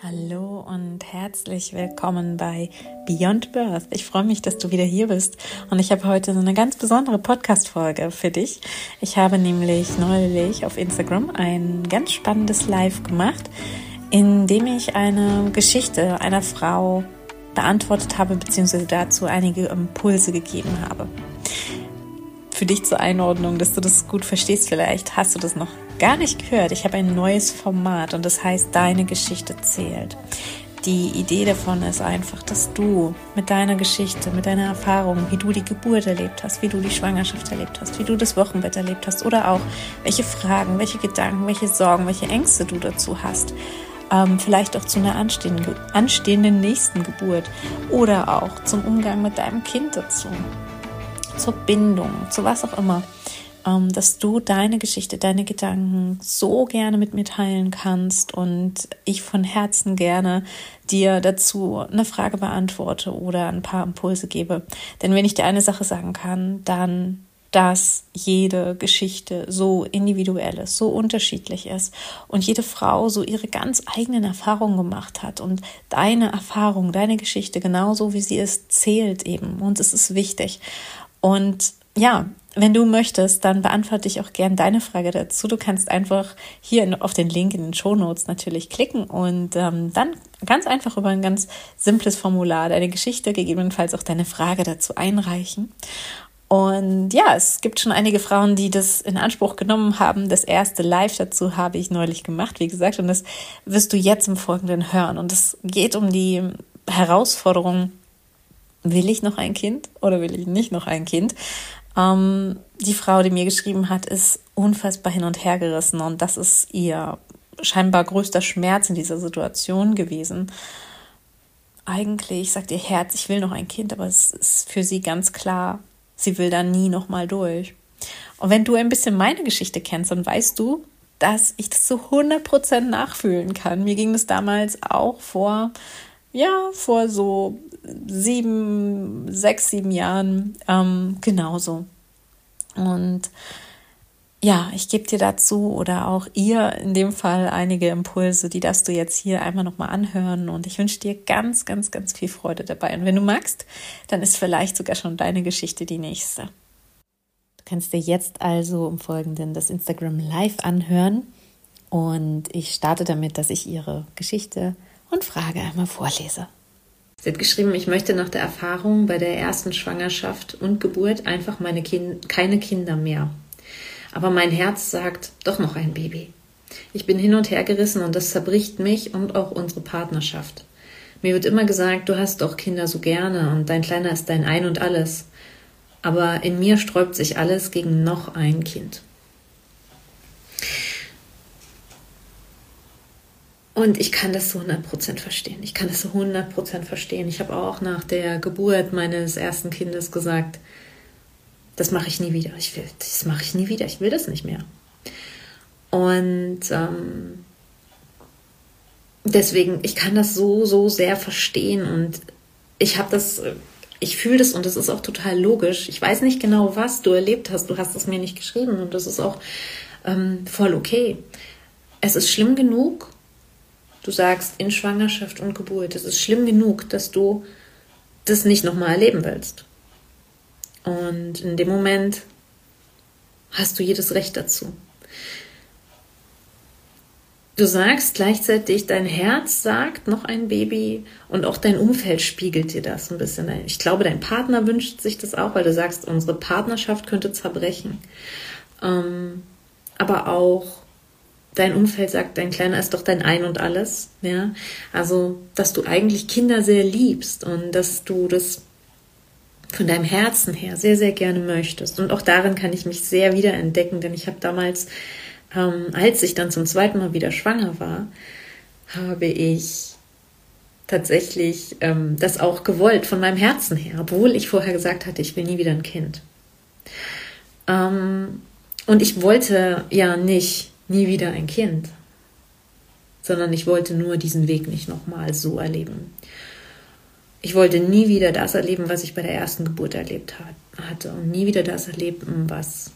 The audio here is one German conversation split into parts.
Hallo und herzlich willkommen bei Beyond Birth. Ich freue mich, dass du wieder hier bist und ich habe heute so eine ganz besondere Podcast-Folge für dich. Ich habe nämlich neulich auf Instagram ein ganz spannendes Live gemacht, in dem ich eine Geschichte einer Frau beantwortet habe, beziehungsweise dazu einige Impulse gegeben habe. Für dich zur Einordnung, dass du das gut verstehst, vielleicht hast du das noch gar nicht gehört. Ich habe ein neues Format und das heißt Deine Geschichte zählt. Die Idee davon ist einfach, dass du mit deiner Geschichte, mit deiner Erfahrung, wie du die Geburt erlebt hast, wie du die Schwangerschaft erlebt hast, wie du das Wochenbett erlebt hast oder auch welche Fragen, welche Gedanken, welche Sorgen, welche Ängste du dazu hast, ähm, vielleicht auch zu einer anstehenden, anstehenden nächsten Geburt oder auch zum Umgang mit deinem Kind dazu, zur Bindung, zu was auch immer ähm, dass du deine Geschichte, deine Gedanken so gerne mit mir teilen kannst und ich von Herzen gerne dir dazu eine Frage beantworte oder ein paar Impulse gebe. Denn wenn ich dir eine Sache sagen kann, dann dass jede Geschichte so individuell ist, so unterschiedlich ist und jede Frau so ihre ganz eigenen Erfahrungen gemacht hat und deine Erfahrung, deine Geschichte genauso wie sie ist, zählt eben und es ist wichtig. Und ja, wenn du möchtest, dann beantworte ich auch gern deine Frage dazu. Du kannst einfach hier auf den Link in den Show Notes natürlich klicken und ähm, dann ganz einfach über ein ganz simples Formular deine Geschichte, gegebenenfalls auch deine Frage dazu einreichen. Und ja, es gibt schon einige Frauen, die das in Anspruch genommen haben. Das erste Live dazu habe ich neulich gemacht, wie gesagt, und das wirst du jetzt im Folgenden hören. Und es geht um die Herausforderung, will ich noch ein Kind oder will ich nicht noch ein Kind? Ähm, die Frau, die mir geschrieben hat, ist unfassbar hin und her gerissen und das ist ihr scheinbar größter Schmerz in dieser Situation gewesen. Eigentlich sagt ihr Herz, ich will noch ein Kind, aber es ist für sie ganz klar, sie will da nie noch mal durch. Und wenn du ein bisschen meine Geschichte kennst, dann weißt du, dass ich das zu 100% nachfühlen kann. Mir ging es damals auch vor, ja, vor so sieben, sechs, sieben Jahren ähm, genauso. Und ja, ich gebe dir dazu oder auch ihr in dem Fall einige Impulse, die darfst du jetzt hier einmal nochmal anhören und ich wünsche dir ganz, ganz, ganz viel Freude dabei. Und wenn du magst, dann ist vielleicht sogar schon deine Geschichte die nächste. Du kannst dir jetzt also im Folgenden das Instagram Live anhören und ich starte damit, dass ich ihre Geschichte und Frage einmal vorlese. Sie hat geschrieben, ich möchte nach der Erfahrung bei der ersten Schwangerschaft und Geburt einfach meine kind keine Kinder mehr. Aber mein Herz sagt, doch noch ein Baby. Ich bin hin und her gerissen und das zerbricht mich und auch unsere Partnerschaft. Mir wird immer gesagt, du hast doch Kinder so gerne und dein Kleiner ist dein Ein und alles. Aber in mir sträubt sich alles gegen noch ein Kind. Und ich kann das zu 100% verstehen. Ich kann das zu 100% verstehen. Ich habe auch nach der Geburt meines ersten Kindes gesagt, das mache ich nie wieder. Ich will, das mache ich nie wieder. Ich will das nicht mehr. Und ähm, deswegen, ich kann das so, so sehr verstehen und ich habe das, ich fühle das und das ist auch total logisch. Ich weiß nicht genau, was du erlebt hast. Du hast es mir nicht geschrieben und das ist auch ähm, voll okay. Es ist schlimm genug Du sagst in Schwangerschaft und Geburt, es ist schlimm genug, dass du das nicht nochmal erleben willst. Und in dem Moment hast du jedes Recht dazu. Du sagst gleichzeitig, dein Herz sagt noch ein Baby und auch dein Umfeld spiegelt dir das ein bisschen. Ich glaube, dein Partner wünscht sich das auch, weil du sagst, unsere Partnerschaft könnte zerbrechen. Ähm, aber auch dein Umfeld sagt, dein Kleiner ist doch dein Ein und alles, ja. Also, dass du eigentlich Kinder sehr liebst und dass du das von deinem Herzen her sehr, sehr gerne möchtest. Und auch darin kann ich mich sehr wiederentdecken, denn ich habe damals, ähm, als ich dann zum zweiten Mal wieder schwanger war, habe ich tatsächlich ähm, das auch gewollt von meinem Herzen her, obwohl ich vorher gesagt hatte, ich will nie wieder ein Kind. Ähm, und ich wollte ja nicht nie wieder ein Kind, sondern ich wollte nur diesen Weg nicht nochmal so erleben. Ich wollte nie wieder das erleben, was ich bei der ersten Geburt erlebt hatte und nie wieder das erleben, was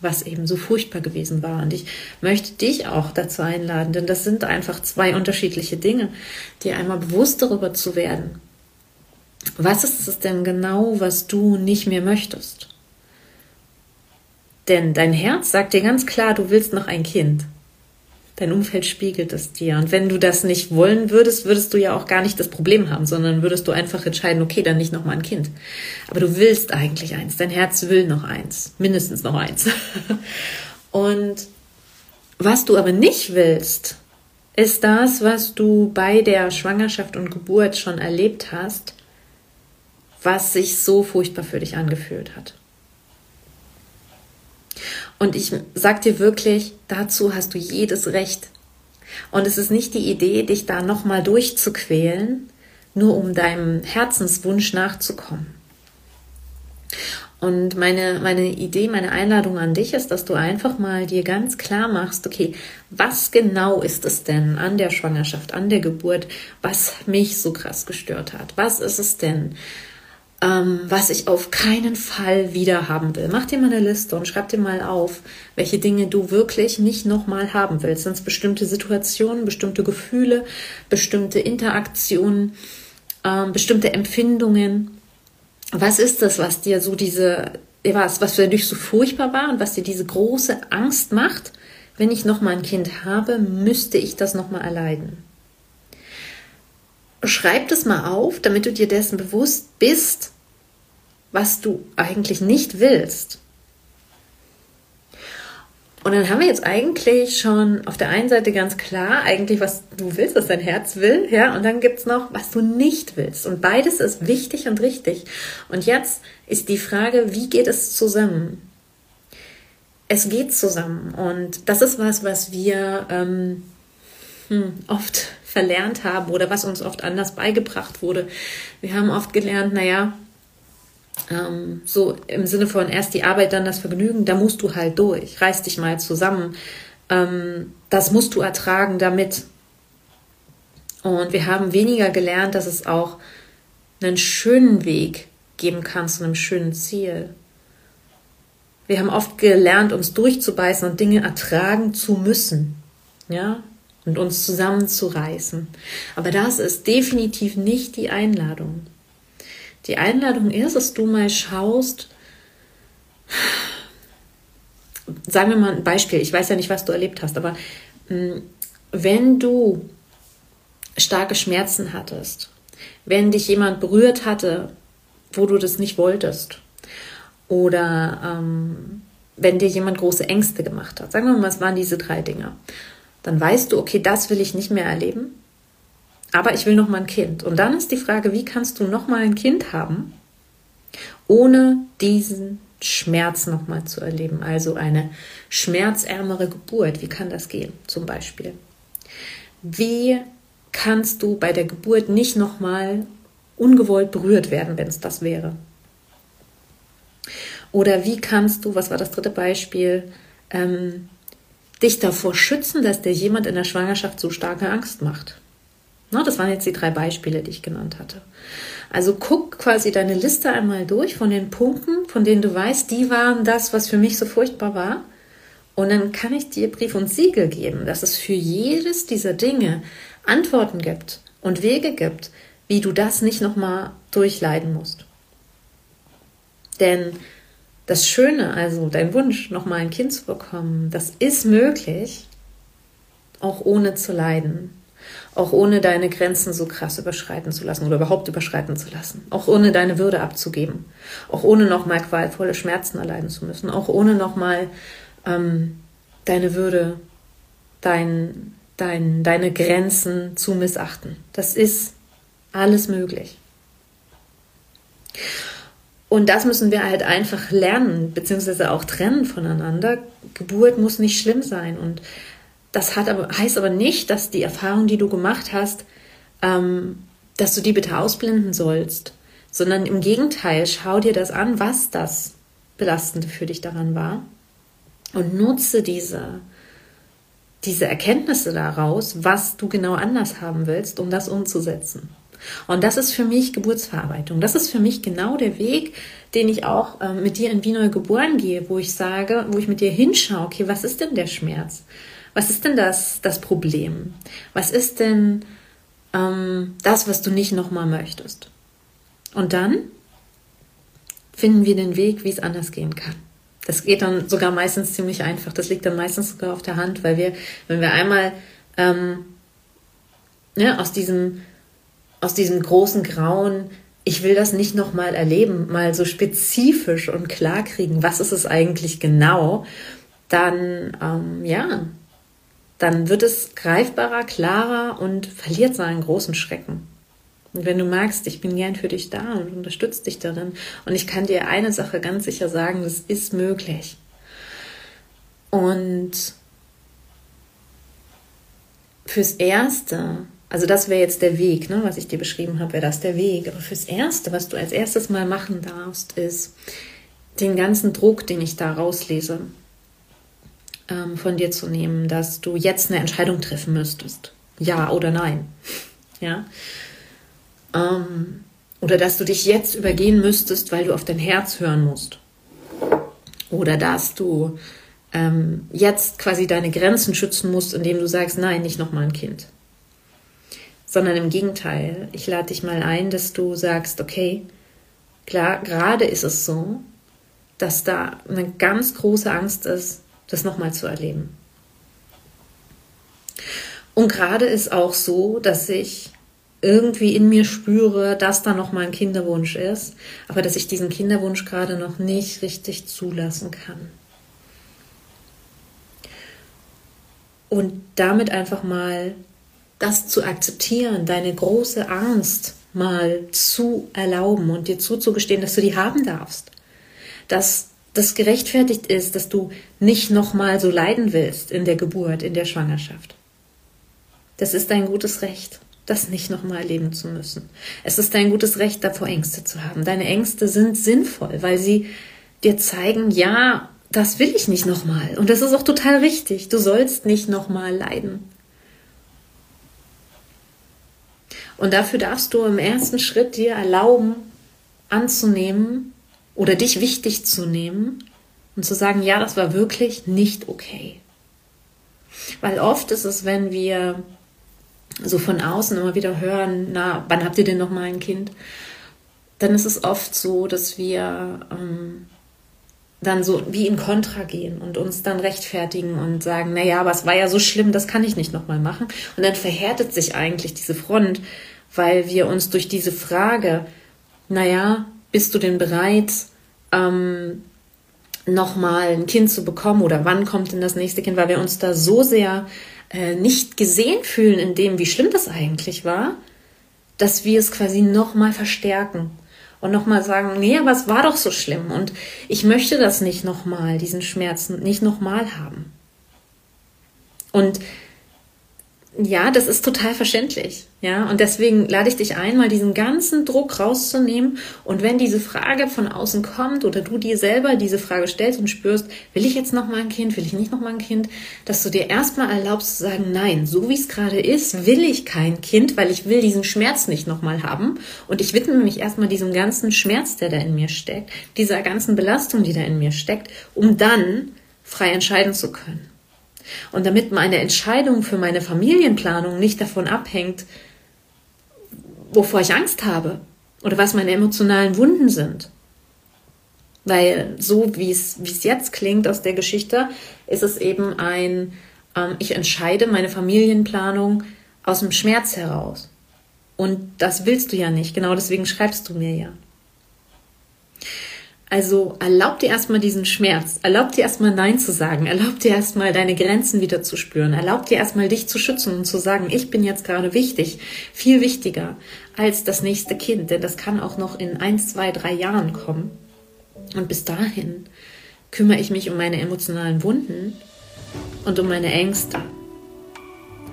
was eben so furchtbar gewesen war. Und ich möchte dich auch dazu einladen, denn das sind einfach zwei unterschiedliche Dinge, dir einmal bewusst darüber zu werden. Was ist es denn genau, was du nicht mehr möchtest? Denn dein Herz sagt dir ganz klar, du willst noch ein Kind. Dein Umfeld spiegelt es dir. Und wenn du das nicht wollen würdest, würdest du ja auch gar nicht das Problem haben, sondern würdest du einfach entscheiden, okay, dann nicht nochmal ein Kind. Aber du willst eigentlich eins. Dein Herz will noch eins. Mindestens noch eins. Und was du aber nicht willst, ist das, was du bei der Schwangerschaft und Geburt schon erlebt hast, was sich so furchtbar für dich angefühlt hat. Und ich sag dir wirklich, dazu hast du jedes Recht. Und es ist nicht die Idee, dich da nochmal durchzuquälen, nur um deinem Herzenswunsch nachzukommen. Und meine, meine Idee, meine Einladung an dich ist, dass du einfach mal dir ganz klar machst, okay, was genau ist es denn an der Schwangerschaft, an der Geburt, was mich so krass gestört hat? Was ist es denn, ähm, was ich auf keinen Fall wieder haben will. Mach dir mal eine Liste und schreib dir mal auf, welche Dinge du wirklich nicht nochmal haben willst. Sind es bestimmte Situationen, bestimmte Gefühle, bestimmte Interaktionen, ähm, bestimmte Empfindungen. Was ist das, was dir so diese, was, was für dich so furchtbar war und was dir diese große Angst macht? Wenn ich nochmal ein Kind habe, müsste ich das nochmal erleiden schreib das mal auf, damit du dir dessen bewusst bist, was du eigentlich nicht willst. Und dann haben wir jetzt eigentlich schon auf der einen Seite ganz klar, eigentlich, was du willst, was dein Herz will, ja, und dann gibt's noch, was du nicht willst. Und beides ist wichtig und richtig. Und jetzt ist die Frage, wie geht es zusammen? Es geht zusammen. Und das ist was, was wir ähm, hm, oft verlernt haben oder was uns oft anders beigebracht wurde. Wir haben oft gelernt, naja, ähm, so im Sinne von erst die Arbeit, dann das Vergnügen, da musst du halt durch, reiß dich mal zusammen. Ähm, das musst du ertragen damit. Und wir haben weniger gelernt, dass es auch einen schönen Weg geben kann zu einem schönen Ziel. Wir haben oft gelernt, uns durchzubeißen und Dinge ertragen zu müssen. Ja, und uns zusammenzureißen. Aber das ist definitiv nicht die Einladung. Die Einladung ist, dass du mal schaust, sagen wir mal ein Beispiel, ich weiß ja nicht, was du erlebt hast, aber hm, wenn du starke Schmerzen hattest, wenn dich jemand berührt hatte, wo du das nicht wolltest, oder ähm, wenn dir jemand große Ängste gemacht hat, sagen wir mal, was waren diese drei Dinge? Dann weißt du, okay, das will ich nicht mehr erleben, aber ich will noch mal ein Kind. Und dann ist die Frage, wie kannst du noch mal ein Kind haben, ohne diesen Schmerz noch mal zu erleben? Also eine schmerzärmere Geburt. Wie kann das gehen, zum Beispiel? Wie kannst du bei der Geburt nicht noch mal ungewollt berührt werden, wenn es das wäre? Oder wie kannst du, was war das dritte Beispiel, ähm, dich davor schützen, dass dir jemand in der Schwangerschaft so starke Angst macht. Na, das waren jetzt die drei Beispiele, die ich genannt hatte. Also guck quasi deine Liste einmal durch von den Punkten, von denen du weißt, die waren das, was für mich so furchtbar war. Und dann kann ich dir Brief und Siegel geben, dass es für jedes dieser Dinge Antworten gibt und Wege gibt, wie du das nicht nochmal durchleiden musst. Denn das Schöne, also dein Wunsch, nochmal ein Kind zu bekommen, das ist möglich, auch ohne zu leiden, auch ohne deine Grenzen so krass überschreiten zu lassen oder überhaupt überschreiten zu lassen, auch ohne deine Würde abzugeben, auch ohne nochmal qualvolle Schmerzen erleiden zu müssen, auch ohne nochmal ähm, deine Würde, dein, dein, deine Grenzen zu missachten. Das ist alles möglich. Und das müssen wir halt einfach lernen, beziehungsweise auch trennen voneinander. Geburt muss nicht schlimm sein. Und das hat aber, heißt aber nicht, dass die Erfahrung, die du gemacht hast, ähm, dass du die bitte ausblenden sollst, sondern im Gegenteil, schau dir das an, was das Belastende für dich daran war und nutze diese, diese Erkenntnisse daraus, was du genau anders haben willst, um das umzusetzen. Und das ist für mich Geburtsverarbeitung. Das ist für mich genau der Weg, den ich auch äh, mit dir in Wie neu geboren gehe, wo ich sage, wo ich mit dir hinschaue, okay, was ist denn der Schmerz? Was ist denn das, das Problem? Was ist denn ähm, das, was du nicht nochmal möchtest? Und dann finden wir den Weg, wie es anders gehen kann. Das geht dann sogar meistens ziemlich einfach. Das liegt dann meistens sogar auf der Hand, weil wir, wenn wir einmal ähm, ne, aus diesem aus diesem großen Grauen, ich will das nicht nochmal erleben, mal so spezifisch und klar kriegen, was ist es eigentlich genau, dann ähm, ja, dann wird es greifbarer, klarer und verliert seinen großen Schrecken. Und wenn du magst, ich bin gern für dich da und unterstütze dich darin. Und ich kann dir eine Sache ganz sicher sagen, das ist möglich. Und fürs Erste also das wäre jetzt der Weg, ne, was ich dir beschrieben habe, wäre das der Weg. Aber fürs Erste, was du als erstes mal machen darfst, ist den ganzen Druck, den ich da rauslese, ähm, von dir zu nehmen, dass du jetzt eine Entscheidung treffen müsstest. Ja oder nein. Ja. Ähm, oder dass du dich jetzt übergehen müsstest, weil du auf dein Herz hören musst. Oder dass du ähm, jetzt quasi deine Grenzen schützen musst, indem du sagst, nein, nicht nochmal ein Kind sondern im Gegenteil. Ich lade dich mal ein, dass du sagst, okay, klar, gerade ist es so, dass da eine ganz große Angst ist, das nochmal zu erleben. Und gerade ist auch so, dass ich irgendwie in mir spüre, dass da noch mal ein Kinderwunsch ist, aber dass ich diesen Kinderwunsch gerade noch nicht richtig zulassen kann. Und damit einfach mal das zu akzeptieren, deine große Angst mal zu erlauben und dir zuzugestehen, dass du die haben darfst. Dass das gerechtfertigt ist, dass du nicht nochmal so leiden willst in der Geburt, in der Schwangerschaft. Das ist dein gutes Recht, das nicht nochmal erleben zu müssen. Es ist dein gutes Recht, davor Ängste zu haben. Deine Ängste sind sinnvoll, weil sie dir zeigen, ja, das will ich nicht nochmal. Und das ist auch total richtig. Du sollst nicht nochmal leiden. Und dafür darfst du im ersten Schritt dir erlauben, anzunehmen oder dich wichtig zu nehmen und zu sagen, ja, das war wirklich nicht okay. Weil oft ist es, wenn wir so von außen immer wieder hören, na, wann habt ihr denn noch mal ein Kind? Dann ist es oft so, dass wir ähm, dann so wie in Kontra gehen und uns dann rechtfertigen und sagen, na ja, aber es war ja so schlimm, das kann ich nicht nochmal machen. Und dann verhärtet sich eigentlich diese Front, weil wir uns durch diese Frage, na ja, bist du denn bereit, ähm, nochmal ein Kind zu bekommen oder wann kommt denn das nächste Kind, weil wir uns da so sehr äh, nicht gesehen fühlen in dem, wie schlimm das eigentlich war, dass wir es quasi nochmal verstärken und nochmal sagen, nee, aber es war doch so schlimm und ich möchte das nicht nochmal, diesen Schmerzen nicht nochmal haben. Und ja, das ist total verständlich. Ja, und deswegen lade ich dich ein, mal diesen ganzen Druck rauszunehmen. Und wenn diese Frage von außen kommt oder du dir selber diese Frage stellst und spürst, will ich jetzt noch mal ein Kind, will ich nicht noch mal ein Kind, dass du dir erstmal erlaubst zu sagen, nein, so wie es gerade ist, will ich kein Kind, weil ich will diesen Schmerz nicht noch mal haben. Und ich widme mich erstmal diesem ganzen Schmerz, der da in mir steckt, dieser ganzen Belastung, die da in mir steckt, um dann frei entscheiden zu können. Und damit meine Entscheidung für meine Familienplanung nicht davon abhängt, wovor ich Angst habe oder was meine emotionalen Wunden sind. Weil so wie es, jetzt klingt aus der Geschichte, ist es eben ein, ähm, ich entscheide meine Familienplanung aus dem Schmerz heraus. Und das willst du ja nicht, genau deswegen schreibst du mir ja. Also erlaub dir erstmal diesen Schmerz, erlaub dir erstmal Nein zu sagen, erlaub dir erstmal deine Grenzen wieder zu spüren, erlaub dir erstmal dich zu schützen und zu sagen, ich bin jetzt gerade wichtig, viel wichtiger als das nächste Kind, denn das kann auch noch in eins, zwei, drei Jahren kommen. Und bis dahin kümmere ich mich um meine emotionalen Wunden und um meine Ängste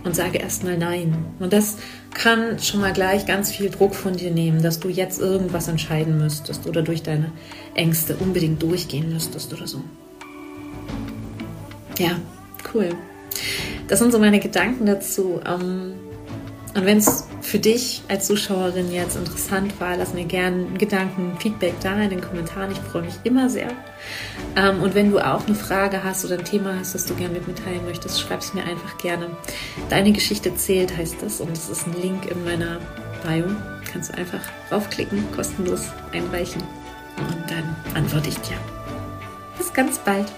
und sage erstmal Nein. Und das kann schon mal gleich ganz viel Druck von dir nehmen, dass du jetzt irgendwas entscheiden müsstest oder durch deine Ängste unbedingt durchgehen müsstest oder so. Ja, cool. Das sind so meine Gedanken dazu. Ähm, Und wenn es für dich als Zuschauerin jetzt interessant war, lass mir gerne Gedanken, Feedback da in den Kommentaren. Ich freue mich immer sehr. Ähm, und wenn du auch eine Frage hast oder ein Thema hast, das du gerne mit mir teilen möchtest, schreib es mir einfach gerne. Deine Geschichte zählt, heißt das. Und es ist ein Link in meiner Bio. Kannst du einfach draufklicken, kostenlos einreichen. Und dann antworte ich dir. Bis ganz bald.